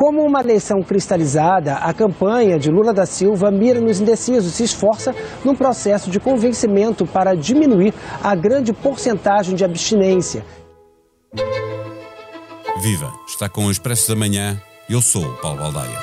Como uma eleição cristalizada, a campanha de Lula da Silva mira nos indecisos e se esforça num processo de convencimento para diminuir a grande porcentagem de abstinência. Viva! Está com o Expresso da Manhã. Eu sou o Paulo Baldaia.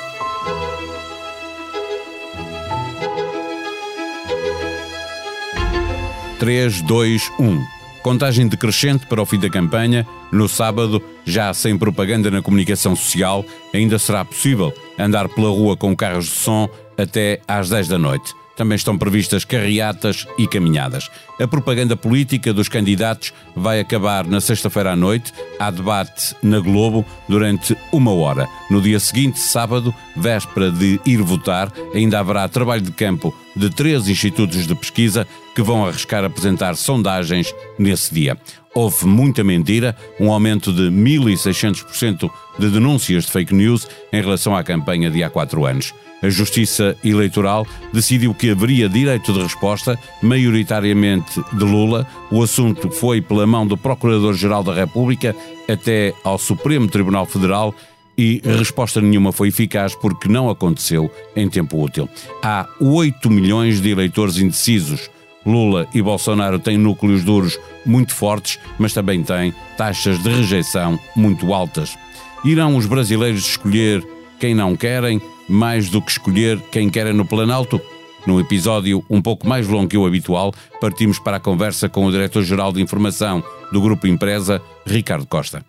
Três, dois, um. Contagem decrescente para o fim da campanha. No sábado, já sem propaganda na comunicação social, ainda será possível andar pela rua com carros de som até às 10 da noite. Também estão previstas carreatas e caminhadas. A propaganda política dos candidatos vai acabar na sexta-feira à noite. Há debate na Globo durante uma hora. No dia seguinte, sábado, véspera de ir votar, ainda haverá trabalho de campo de três institutos de pesquisa que vão arriscar apresentar sondagens nesse dia. Houve muita mentira, um aumento de 1.600% de denúncias de fake news em relação à campanha de há quatro anos. A Justiça Eleitoral decidiu que haveria direito de resposta, maioritariamente de Lula. O assunto foi pela mão do Procurador-Geral da República até ao Supremo Tribunal Federal e resposta nenhuma foi eficaz porque não aconteceu em tempo útil. Há 8 milhões de eleitores indecisos. Lula e Bolsonaro têm núcleos duros muito fortes, mas também têm taxas de rejeição muito altas. Irão os brasileiros escolher quem não querem? Mais do que escolher quem quer no Planalto? Num episódio um pouco mais longo que o habitual, partimos para a conversa com o Diretor-Geral de Informação do Grupo Empresa, Ricardo Costa.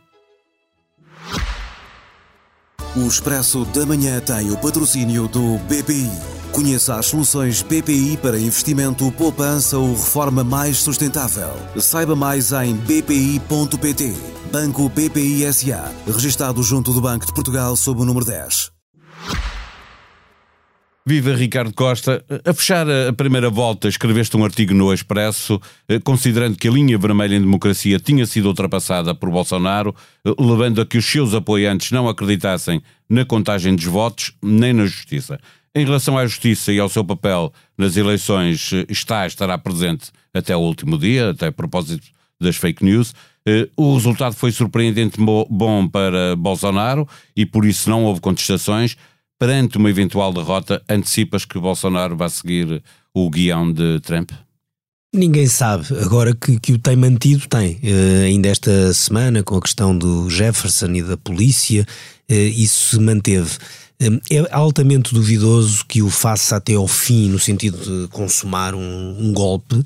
O Expresso da Manhã tem o patrocínio do BPI. Conheça as soluções BPI para investimento, poupança ou reforma mais sustentável. Saiba mais em bpi.pt. Banco BPI SA. Registado junto do Banco de Portugal sob o número 10. Viva Ricardo Costa. A fechar a primeira volta, escreveste um artigo no Expresso, eh, considerando que a linha vermelha em democracia tinha sido ultrapassada por Bolsonaro, eh, levando a que os seus apoiantes não acreditassem na contagem dos votos nem na justiça. Em relação à justiça e ao seu papel nas eleições, eh, está, estará presente até o último dia, até a propósito das fake news. O resultado foi surpreendente bom para Bolsonaro e por isso não houve contestações perante uma eventual derrota, antecipas que Bolsonaro vai seguir o guião de Trump? Ninguém sabe. Agora que, que o tem mantido, tem. Uh, ainda esta semana, com a questão do Jefferson e da polícia, uh, isso se manteve. Uh, é altamente duvidoso que o faça até ao fim, no sentido de consumar um, um golpe, eh,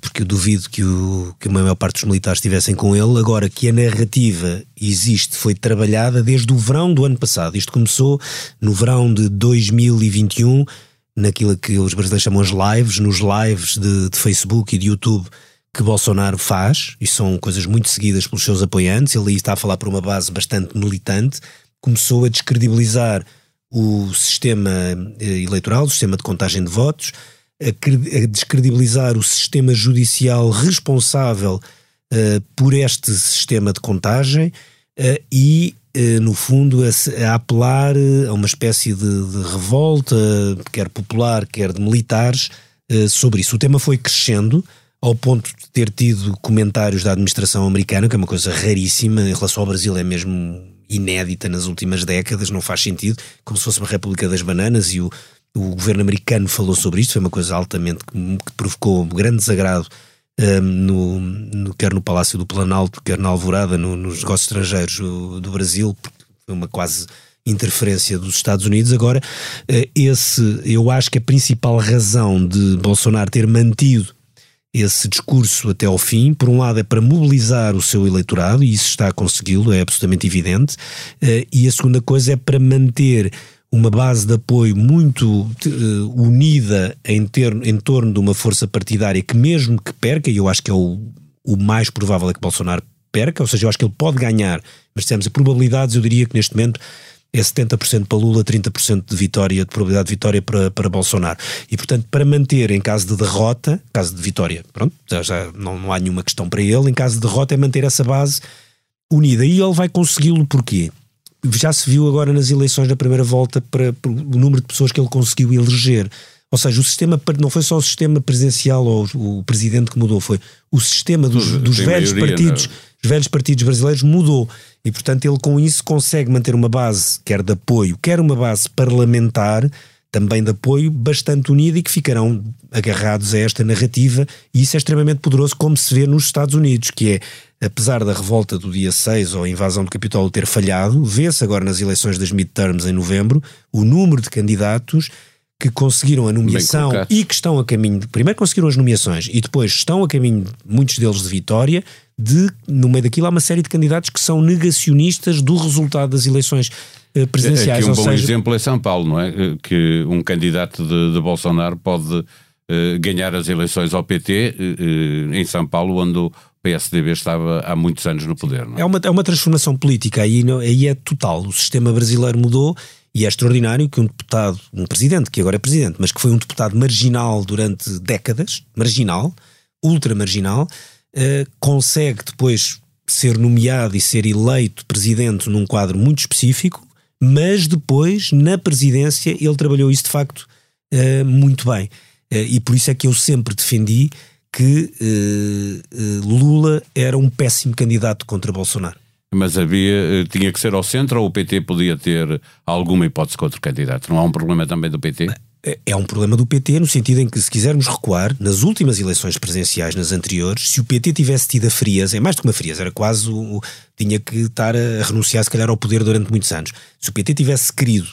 porque eu duvido que, o, que a maior parte dos militares estivessem com ele. Agora que a narrativa existe, foi trabalhada desde o verão do ano passado. Isto começou no verão de 2021, naquilo que os brasileiros chamam as lives, nos lives de, de Facebook e de YouTube que Bolsonaro faz, e são coisas muito seguidas pelos seus apoiantes. Ele aí está a falar por uma base bastante militante. Começou a descredibilizar o sistema eh, eleitoral, o sistema de contagem de votos a, descredibilizar o sistema judicial responsável uh, por este sistema de contagem uh, e, uh, no fundo, a, a, apelar a uma espécie de, de, revolta, quer popular, quer de militares, sobre isso. O tema foi crescendo ao ponto de ter tido comentários da administração americana, que é uma coisa raríssima, em relação ao Brasil é mesmo inédita nas últimas décadas, não faz sentido, como se fosse uma República das Bananas e o, o governo americano falou sobre isto, foi uma coisa altamente que, que provocou grande desagrado um, no, no, quer no Palácio do Planalto, quer na Alvorada, no, nos negócios estrangeiros do, do Brasil, foi uma quase interferência dos Estados Unidos. Agora, eh, esse, eu acho que a principal razão de Bolsonaro ter mantido esse discurso até ao fim, por um lado é para mobilizar o seu eleitorado, e isso está a consegui-lo, é absolutamente evidente, eh, e a segunda coisa é para manter uma base de apoio muito uh, unida em, ter, em torno de uma força partidária que mesmo que perca, e eu acho que é o, o mais provável é que Bolsonaro perca, ou seja, eu acho que ele pode ganhar, mas temos probabilidades, eu diria que neste momento é 70% para Lula, 30% de vitória, de probabilidade de vitória para, para Bolsonaro. E, portanto, para manter em caso de derrota, caso de vitória, pronto, já, já não, não há nenhuma questão para ele, em caso de derrota é manter essa base unida. E ele vai consegui-lo porquê? Já se viu agora nas eleições da primeira volta para, para, o número de pessoas que ele conseguiu eleger. Ou seja, o sistema não foi só o sistema presidencial ou o presidente que mudou, foi o sistema dos, dos velhos maioria, partidos os velhos partidos brasileiros mudou. E, portanto, ele com isso consegue manter uma base, quer de apoio, quer uma base parlamentar, também de apoio, bastante unida e que ficarão agarrados a esta narrativa. E isso é extremamente poderoso, como se vê nos Estados Unidos, que é apesar da revolta do dia 6 ou a invasão do Capitólio ter falhado, vê-se agora nas eleições das midterms em novembro o número de candidatos que conseguiram a nomeação e que estão a caminho, de, primeiro conseguiram as nomeações e depois estão a caminho, muitos deles de vitória, de, no meio daquilo há uma série de candidatos que são negacionistas do resultado das eleições eh, presidenciais. Aqui um bom seja... exemplo é São Paulo, não é? Eh, que um candidato de, de Bolsonaro pode eh, ganhar as eleições ao PT em São Paulo, onde o PSDB estava há muitos anos no poder. É? é? uma, é uma transformação política, aí, não, aí é total. O sistema brasileiro mudou e é extraordinário que um deputado, um presidente, que agora é presidente, mas que foi um deputado marginal durante décadas, marginal, ultra marginal, uh, consegue depois ser nomeado e ser eleito presidente num quadro muito específico, mas depois, na presidência, ele trabalhou isso de facto uh, muito bem. Uh, e por isso é que eu sempre defendi que Lula era um péssimo candidato contra Bolsonaro. Mas havia, tinha que ser ao centro ou o PT podia ter alguma hipótese contra o candidato? Não há um problema também do PT? É, é um problema do PT no sentido em que, se quisermos recuar, nas últimas eleições presidenciais, nas anteriores, se o PT tivesse tido a frieza, é mais do que uma frieza, era quase o, tinha que estar a renunciar, se calhar, ao poder durante muitos anos. Se o PT tivesse querido,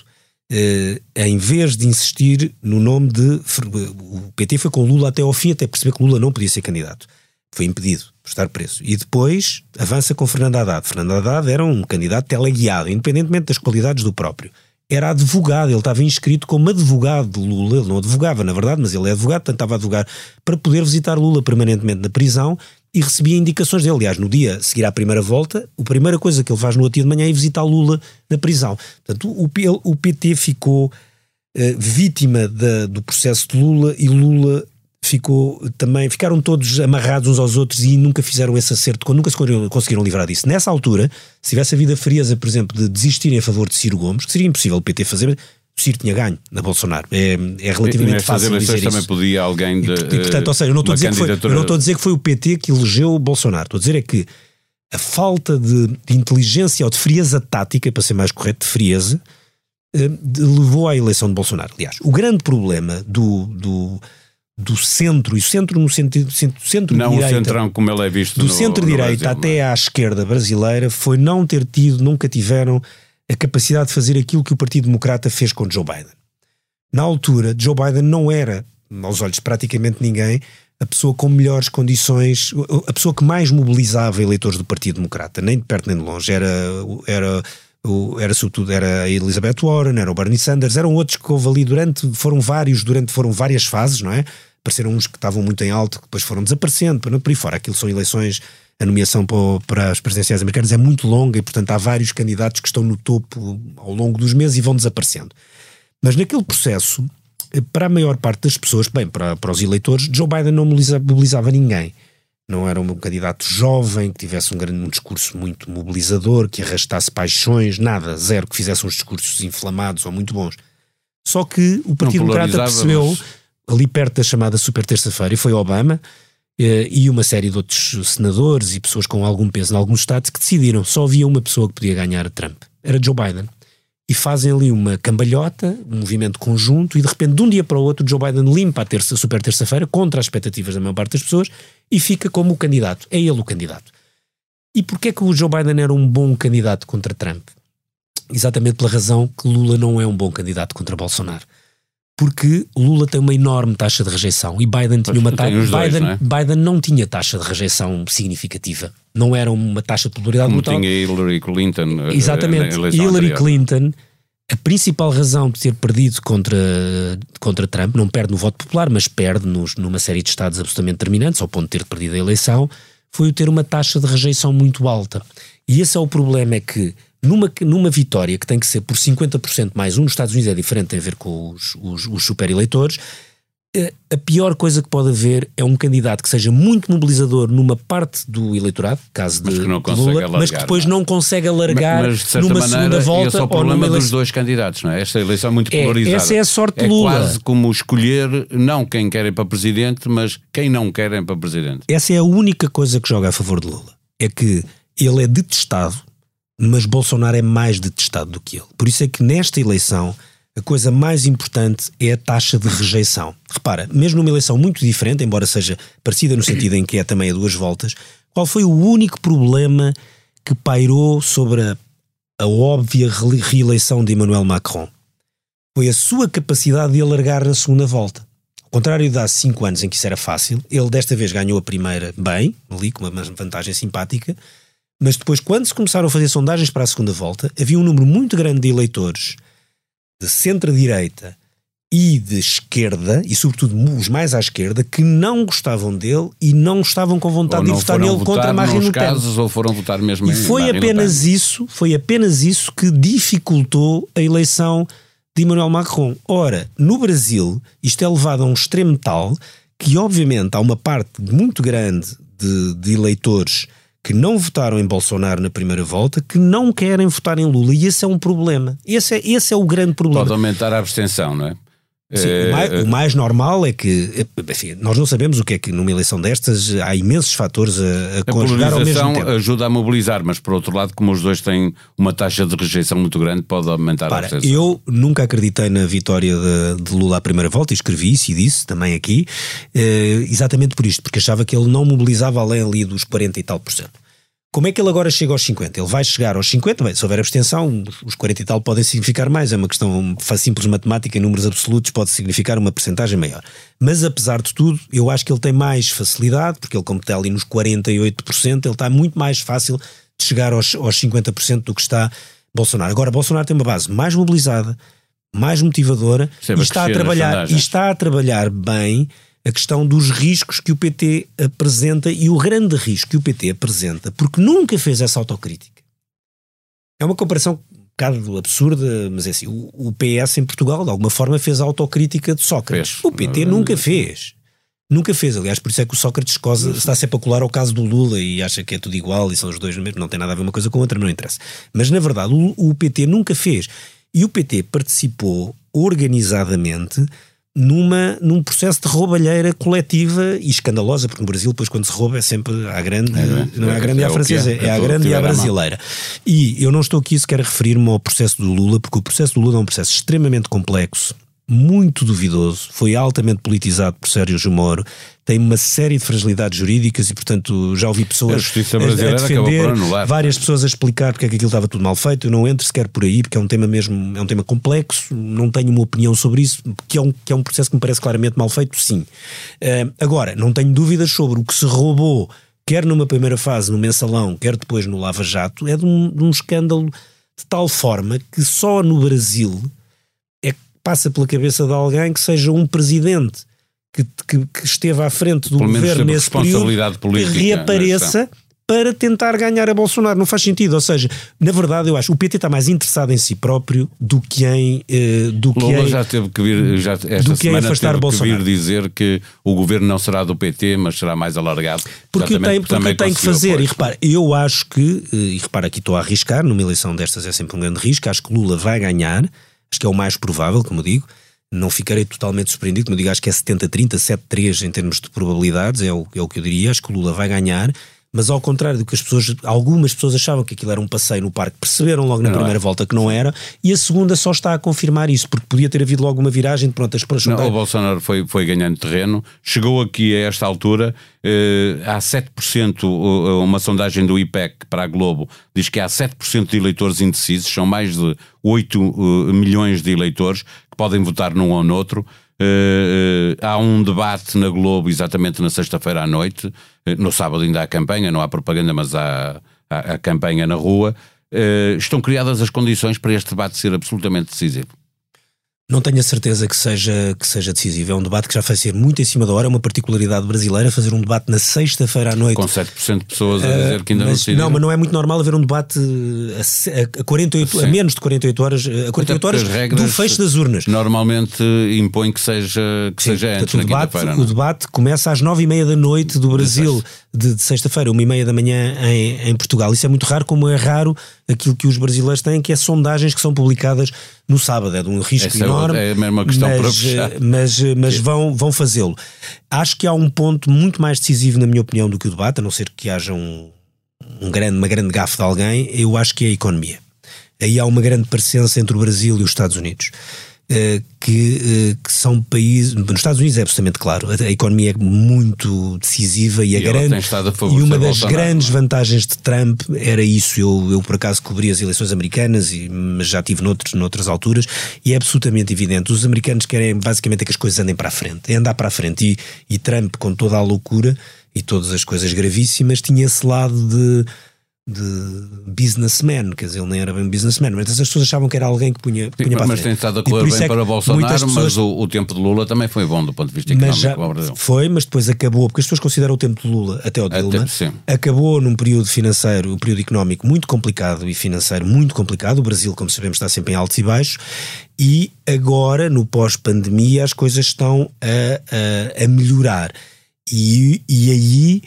eh, em vez de insistir no nome de. O PT foi com Lula até ao fim, até perceber que Lula não podia ser candidato. Foi impedido por estar preso. E depois avança com Fernando Haddad. Fernando Haddad era um candidato teleguiado, independentemente das qualidades do próprio. Era advogado, ele estava inscrito como advogado de Lula. Ele não advogava, na verdade, mas ele é advogado, portanto estava a advogar para poder visitar Lula permanentemente na prisão e recebia indicações dele. Aliás, no dia a seguir à primeira volta, a primeira coisa que ele faz no outro dia de manhã é visitar Lula na prisão. Portanto, o, o PT ficou uh, vítima do processo de Lula e Lula ficou também, ficaram todos amarrados uns aos outros e nunca fizeram esse acerto, nunca se conseguiram livrar disso. Nessa altura, se tivesse havido a frieza, por exemplo, de desistirem a favor de Ciro Gomes, que seria impossível o PT fazer, o Ciro tinha ganho na Bolsonaro. É, é relativamente fácil dizer isso. também podia alguém de, e, e, portanto, ou seja, eu não estou a dizer candidatura... que foi, eu não estou a dizer que foi o PT que elegeu o Bolsonaro. Estou a dizer é que a falta de, de inteligência ou de frieza tática, para ser mais correto, de frieza, eh, levou à eleição de Bolsonaro. Aliás, o grande problema do, do do centro, e centro no sentido centro, centro não direita, o centrão como ele é visto do centro-direita até é? à esquerda brasileira foi não ter tido, nunca tiveram a capacidade de fazer aquilo que o Partido Democrata fez com Joe Biden. Na altura, Joe Biden não era, aos olhos de praticamente ninguém, a pessoa com melhores condições, a pessoa que mais mobilizava eleitores do Partido Democrata, nem de perto nem de longe, era, era era sobretudo era a Elizabeth Warren, era o Bernie Sanders, eram outros que houve ali durante, foram vários, durante, foram várias fases, não é? Apareceram uns que estavam muito em alto, que depois foram desaparecendo, por aí fora. Aquilo são eleições, a nomeação para, para as presidenciais americanas é muito longa e, portanto, há vários candidatos que estão no topo ao longo dos meses e vão desaparecendo. Mas naquele processo, para a maior parte das pessoas, bem, para, para os eleitores, Joe Biden não mobilizava ninguém não era um candidato jovem, que tivesse um, grande, um discurso muito mobilizador, que arrastasse paixões, nada, zero, que fizesse uns discursos inflamados ou muito bons. Só que o Partido Democrata percebeu, mas... ali perto da chamada Super Terça-feira, e foi Obama eh, e uma série de outros senadores e pessoas com algum peso em alguns estados que decidiram, só havia uma pessoa que podia ganhar Trump, era Joe Biden e fazem ali uma cambalhota, um movimento conjunto, e de repente, de um dia para o outro, Joe Biden limpa a terça, super terça-feira, contra as expectativas da maior parte das pessoas, e fica como o candidato. É ele o candidato. E porquê é que o Joe Biden era um bom candidato contra Trump? Exatamente pela razão que Lula não é um bom candidato contra Bolsonaro. Porque Lula tem uma enorme taxa de rejeição e Biden tinha uma taxa. Biden, não é? Biden não tinha taxa de rejeição significativa. Não era uma taxa de popularidade Como brutal. tinha Hillary Clinton. Eh, Exatamente. Hillary anterior. Clinton a principal razão de ter perdido contra, contra Trump, não perde no voto popular, mas perde nos, numa série de estados absolutamente determinantes, ao ponto de ter perdido a eleição, foi o ter uma taxa de rejeição muito alta. E esse é o problema, é que numa, numa vitória que tem que ser por 50% mais um nos Estados Unidos é diferente, tem a ver com os, os, os super-eleitores, a pior coisa que pode haver é um candidato que seja muito mobilizador numa parte do eleitorado, caso de Lula, alargar, mas que depois não, não consegue alargar mas, mas, numa maneira, segunda volta. Esse é o problema dos dois candidatos, não é? Esta eleição é muito é, polarizada. Essa é a sorte é Lula. É quase como escolher não quem querem para presidente, mas quem não querem para presidente. Essa é a única coisa que joga a favor de Lula. É que Ele é detestado, mas Bolsonaro é mais detestado do que ele. Por isso é que nesta eleição a coisa mais importante é a taxa de rejeição. Repara, mesmo numa eleição muito diferente, embora seja parecida no sentido em que é também a duas voltas, qual foi o único problema que pairou sobre a, a óbvia reeleição de Emmanuel Macron? Foi a sua capacidade de alargar na segunda volta. Ao contrário de há cinco anos em que isso era fácil, ele desta vez ganhou a primeira bem, ali com uma vantagem simpática, mas depois, quando se começaram a fazer sondagens para a segunda volta, havia um número muito grande de eleitores de centro-direita e de esquerda, e sobretudo os mais à esquerda, que não gostavam dele e não estavam com vontade de votar nele contra Marine Le Pen. casos ou foram votar mesmo e foi apenas isso, foi apenas isso que dificultou a eleição de Emmanuel Macron. Ora, no Brasil, isto é levado a um extremo tal que, obviamente, há uma parte muito grande de, de eleitores que não votaram em Bolsonaro na primeira volta, que não querem votar em Lula. E esse é um problema. Esse é, esse é o grande problema. Pode aumentar a abstenção, não é? Sim, o, mais, o, mais, normal é que, enfim, nós não sabemos o que é que numa eleição destas há imensos fatores a, a, a conjugar ao mesmo tempo. ajuda a mobilizar, mas por outro lado, como os dois têm uma taxa de rejeição muito grande, pode aumentar Para, a abstenção. Eu nunca acreditei na vitória de, de, Lula à primeira volta e escrevi isso e disse também aqui, eh, exatamente por isto, porque achava que ele não mobilizava além ali dos 40 e tal por cento. Como é que ele agora chega aos 50? Ele vai chegar aos 50, bem, se houver abstenção, os 40 e tal podem significar mais, é uma questão simples matemática, em números absolutos pode significar uma percentagem maior. Mas apesar de tudo, eu acho que ele tem mais facilidade, porque ele como está ali nos 48%, ele está muito mais fácil de chegar aos, aos 50% do que está Bolsonaro. Agora, Bolsonaro tem uma base mais mobilizada, mais motivadora, e está, a trabalhar, e está a trabalhar bem a questão dos riscos que o PT apresenta e o grande risco que o PT apresenta, porque nunca fez essa autocrítica. É uma comparação um bocado absurda, mas é assim: o, PS em Portugal, de alguma forma, fez a autocrítica de Sócrates. Fez. O PT nunca fez. Nunca fez, aliás, por isso é que o Sócrates Cosa está sempre a colar ao caso do Lula e acha que é tudo igual e são os dois mesmo, não tem nada a ver uma coisa com a outra, não interessa. Mas na verdade o, o PT nunca fez. E o PT participou organizadamente numa, num processo de roubalheira coletiva e escandalosa, porque no Brasil, depois, quando se rouba, é sempre à grande, é, não é, à grande é, e à francesa, é, é à grande e à brasileira. E eu não estou aqui sequer a referir-me ao processo do Lula, porque o processo do Lula é um processo extremamente complexo, muito duvidoso, foi altamente politizado por Sérgio Moro, tem uma série de fragilidades jurídicas e, portanto, já ouvi pessoas a, justiça brasileira a defender, anular, várias pessoas a explicar porque é que aquilo estava tudo mal feito. Eu não entro sequer por aí, porque é um tema mesmo, é um tema complexo, não tenho uma opinião sobre isso, que é um, que é um processo que me parece claramente mal feito, sim. Uh, agora, não tenho dúvidas sobre o que se roubou, quer numa primeira fase no mensalão, quer depois no Lava Jato, é de um, de um escândalo de tal forma que só no Brasil passa pela cabeça de alguém que seja um presidente que, que, que esteve à frente do Pelo governo nesse período política, que reapareça para tentar ganhar a Bolsonaro. Não faz sentido. Ou seja, na verdade, eu acho que o PT está mais interessado em si próprio do que em. Uh, do Lula que em, já teve que vir, já, esta do que semana afastar teve Bolsonaro. que vir dizer que o governo não será do PT, mas será mais alargado. Porque tem, porque tem que fazer. E repara, eu acho que, eh, e repara, aqui estou a arriscar, numa eleição destas é sempre um grande risco, acho que Lula vai ganhar acho que é o mais provável, como digo. Não ficarei totalmente surpreendido, como digo, acho que é 70-30, 7-3 em termos de probabilidades, é o, é o que eu diria. Acho que o Lula vai ganhar, mas ao contrário do que as pessoas, algumas pessoas achavam que aquilo era um passeio no parque, perceberam logo na não primeira é. volta que não era, e a segunda só está a confirmar isso, porque podia ter havido logo uma viragem de pronto, as pessoas não, O Bolsonaro foi, foi ganhando terreno, chegou aqui a esta altura, eh, há 7%, uma sondagem do IPEC para a Globo diz que há 7% de eleitores indecisos, são mais de 8 uh, eh, milhões de eleitores que podem votar num ou noutro. Uh, uh, há um debate na Globo exatamente na sexta-feira à noite. Uh, no sábado ainda há campanha, não há propaganda, mas há, há, há campanha na rua. estão criadas as condições para este debate ser absolutamente decisivo. Não tenho a certeza que seja, que seja decisivo. É um debate que já vai ser muito em cima da hora. É uma particularidade brasileira fazer um debate na sexta-feira à noite. Com 7% de pessoas a dizer que ainda mas, não decidiram. Não, mas não é muito normal haver um debate a, a 48, a menos de 48 horas, a 48 horas do fecho das urnas. Normalmente impõe que seja, que Sim, seja antes, o debate, O é? debate começa às 9 e meia da noite do Brasil, de, de sexta-feira, uma e meia da manhã em, em Portugal. Isso é muito raro, como é raro aquilo que os brasileiros têm, que é sondagens que são publicadas no sábado. É de um risco Essa é enorme. É mesmo uma questão mas, para fechar. Mas, mas vão, vão fazê-lo. Acho que há um ponto muito mais decisivo, na minha opinião, do que o debate, a não ser que haja um um grande, uma grande gafe de alguém, eu acho que é a economia. Aí há uma grande parecença entre o Brasil e os Estados Unidos. Uh, que, uh, que, são países. Nos Estados Unidos é absolutamente claro, a, a economia é muito decisiva e, a grande. e uma das grandes é? vantagens de Trump era isso. Eu, eu por acaso cobri as eleições americanas, e, mas já tive noutros, noutras alturas, e é absolutamente evidente. Os americanos querem basicamente é que as coisas andem para a frente, é andar para a frente. E, e Trump, com toda a loucura e todas as coisas gravíssimas, tinha esse lado de de businessman, quer dizer, ele nem era bem businessman, mas as pessoas achavam que era alguém que punha, punha Sim, para Mas tem estado a correr bem é para Bolsonaro, pessoas... mas o, o, tempo de Lula também foi bom do ponto de vista económico já, Brasil. Foi, mas depois acabou, porque as pessoas consideram o tempo de Lula até o Dilma, até, acabou num período financeiro, um período económico muito complicado e financeiro muito complicado, o Brasil, como sabemos, está sempre em altos e baixos, e agora, no pós-pandemia, as coisas estão a, a, a melhorar. E, e aí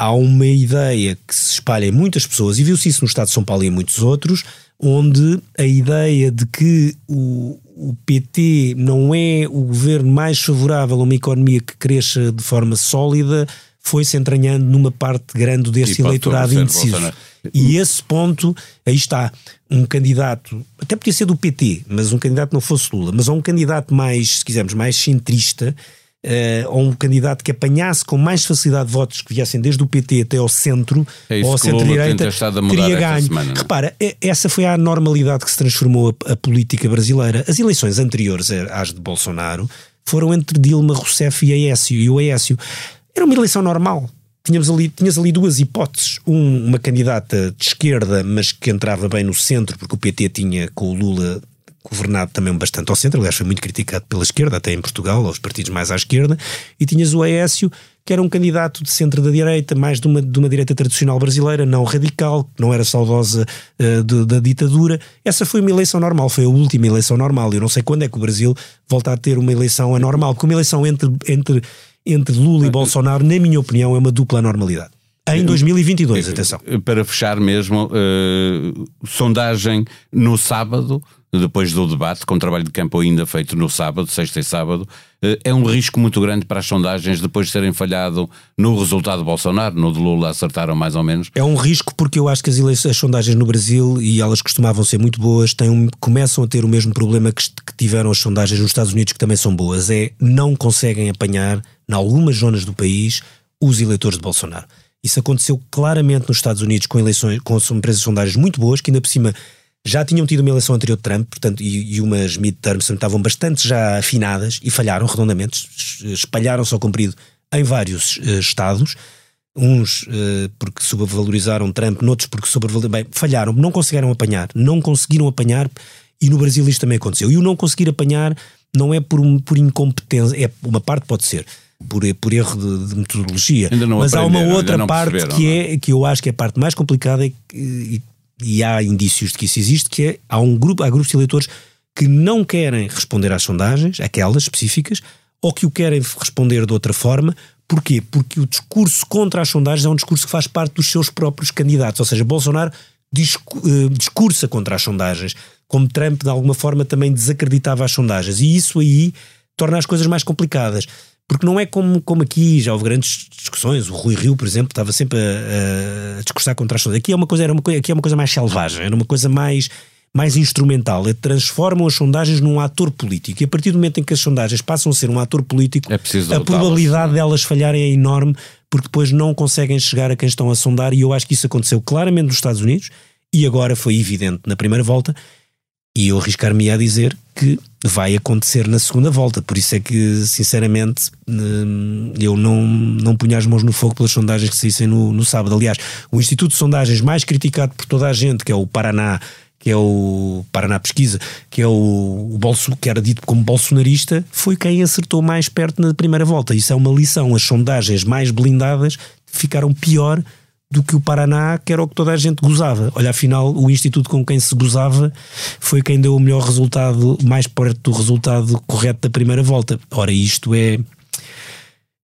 há uma ideia que se espalha em muitas pessoas, e viu-se isso no Estado de São Paulo e em muitos outros, onde a ideia de que o, o PT não é o governo mais favorável a uma economia que cresça de forma sólida foi se entranhando numa parte grande desse eleitorado indeciso. E esse ponto, aí está, um candidato, até podia ser do PT, mas um candidato não fosse Lula, mas um candidato mais, se quisermos, mais centrista, uh, ou um candidato que apanhasse com mais facilidade votos que viessem desde o PT até ao centro é ou ao centro-direita, teria ganho. Semana, Repara, essa foi a normalidade que se transformou a, a, política brasileira. As eleições anteriores às de Bolsonaro foram entre Dilma Rousseff e Aécio, e o Aécio. Era uma eleição normal. Tínhamos ali, tinhas ali duas hipóteses. Um, uma candidata de esquerda, mas que entrava bem no centro, porque o PT tinha com o Lula governado também bastante ao centro, aliás foi muito criticado pela esquerda, até em Portugal, aos partidos mais à esquerda, e tinhas o Aécio, que era um candidato de centro da direita, mais de uma, de uma direita tradicional brasileira, não radical, que não era saudosa uh, de, da ditadura. Essa foi uma eleição normal, foi a última eleição normal. Eu não sei quando é que o Brasil volta a ter uma eleição anormal, porque uma eleição entre, entre, entre Lula e Bolsonaro, na minha opinião, é uma dupla normalidade. Em 2022, atenção. Para fechar mesmo, uh, sondagem no sábado, depois do debate, com trabalho de campo ainda feito no sábado, sexta e sábado, uh, é um risco muito grande para as sondagens depois de terem falhado no resultado de Bolsonaro, no de Lula acertaram mais ou menos. É um risco porque eu acho que as, eleições, as sondagens no Brasil, e elas costumavam ser muito boas, têm um, começam a ter o mesmo problema que, que tiveram as sondagens nos Estados Unidos, que também são boas, é não conseguem apanhar, em algumas zonas do país, os eleitores de Bolsonaro. Isso aconteceu claramente nos Estados Unidos com eleições, com empresas sondagens muito boas, que ainda por cima já tinham tido uma eleição anterior de Trump, portanto, e, e umas midterms estavam bastante já afinadas e falharam redondamente, espalharam-se ao comprido em vários uh, estados, uns uh, porque sobrevalorizaram Trump, noutros porque sobrevalorizaram, bem, falharam, não conseguiram apanhar, não conseguiram apanhar, e no Brasil isto também aconteceu. E o não conseguir apanhar não é por, um, por incompetência, é uma parte pode ser, por, por erro de, de metodologia. Mas há uma outra parte que, é, que eu acho que é a parte mais complicada e, e, e, há indícios de que isso existe, que é há um grupo, há grupos de eleitores que não querem responder às sondagens, aquelas específicas, ou que o querem responder de outra forma. Porquê? Porque o discurso contra as sondagens é um discurso que faz parte dos seus próprios candidatos. Ou seja, Bolsonaro eh, discursa contra as sondagens, como Trump de alguma forma também desacreditava as sondagens. E isso aí torna as coisas mais complicadas. Porque não é como, como aqui, já houve grandes discussões, o Rui Rio, por exemplo, estava sempre a, a discursar contra as coisas. Aqui é uma coisa, era uma, aqui é uma coisa mais selvagem, era uma coisa mais, mais instrumental. Transformam as sondagens num ator político. E a partir do momento em que as sondagens passam a ser um ator político, é a probabilidade delas falharem é enorme, porque depois não conseguem chegar a quem estão a sondar. E eu acho que isso aconteceu claramente nos Estados Unidos, e agora foi evidente na primeira volta. E eu arriscar-me a dizer que vai acontecer na segunda volta. Por isso é que, sinceramente, hum, eu não, não punha as mãos no fogo pelas sondagens que saíssem no, no sábado. Aliás, o Instituto de Sondagens mais criticado por toda a gente, que é o Paraná, que é o Paraná Pesquisa, que é o, o Bolso, que era dito como bolsonarista, foi quem acertou mais perto na primeira volta. Isso é uma lição. As sondagens mais blindadas ficaram pior do que o Paraná, que era o que toda a gente gozava. Olha, afinal, o instituto com quem se gozava foi quem deu o melhor resultado, mais perto do resultado correto da primeira volta. Ora, isto é.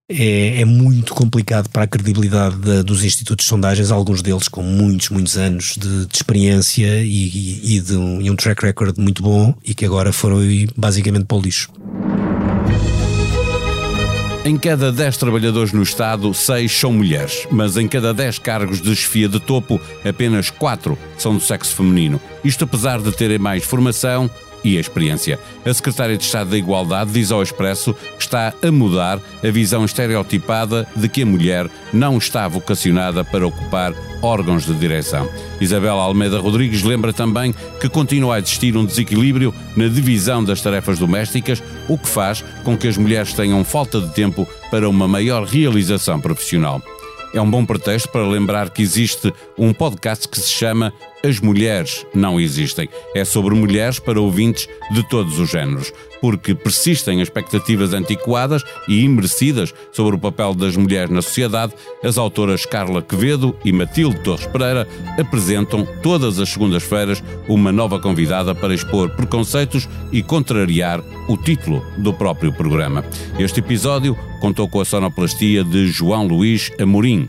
É, é muito complicado para a credibilidade da, dos institutos de sondagens, alguns deles com muitos, muitos anos de, de experiência e, e, e, de um, e um track record muito bom e que agora foram basicamente para o lixo. Em cada 10 trabalhadores no Estado, 6 são mulheres, mas em cada 10 cargos de chefia de topo, apenas 4 são do sexo feminino. Isto apesar de terem mais formação e a experiência. A Secretária de Estado da Igualdade diz ao Expresso que está a mudar a visão estereotipada de que a mulher não está vocacionada para ocupar órgãos de direção. Isabela Almeida Rodrigues lembra também que continua a existir um desequilíbrio na divisão das tarefas domésticas, o que faz com que as mulheres tenham falta de tempo para uma maior realização profissional. É um bom pretexto para lembrar que existe um podcast que se chama As Mulheres Não Existem. É sobre mulheres para ouvintes de todos os géneros, porque persistem expectativas antiquadas e imerecidas sobre o papel das mulheres na sociedade. As autoras Carla Quevedo e Matilde Torres Pereira apresentam todas as segundas-feiras uma nova convidada para expor preconceitos e contrariar o título do próprio programa. Este episódio contou com a sonoplastia de João Luís Amorim.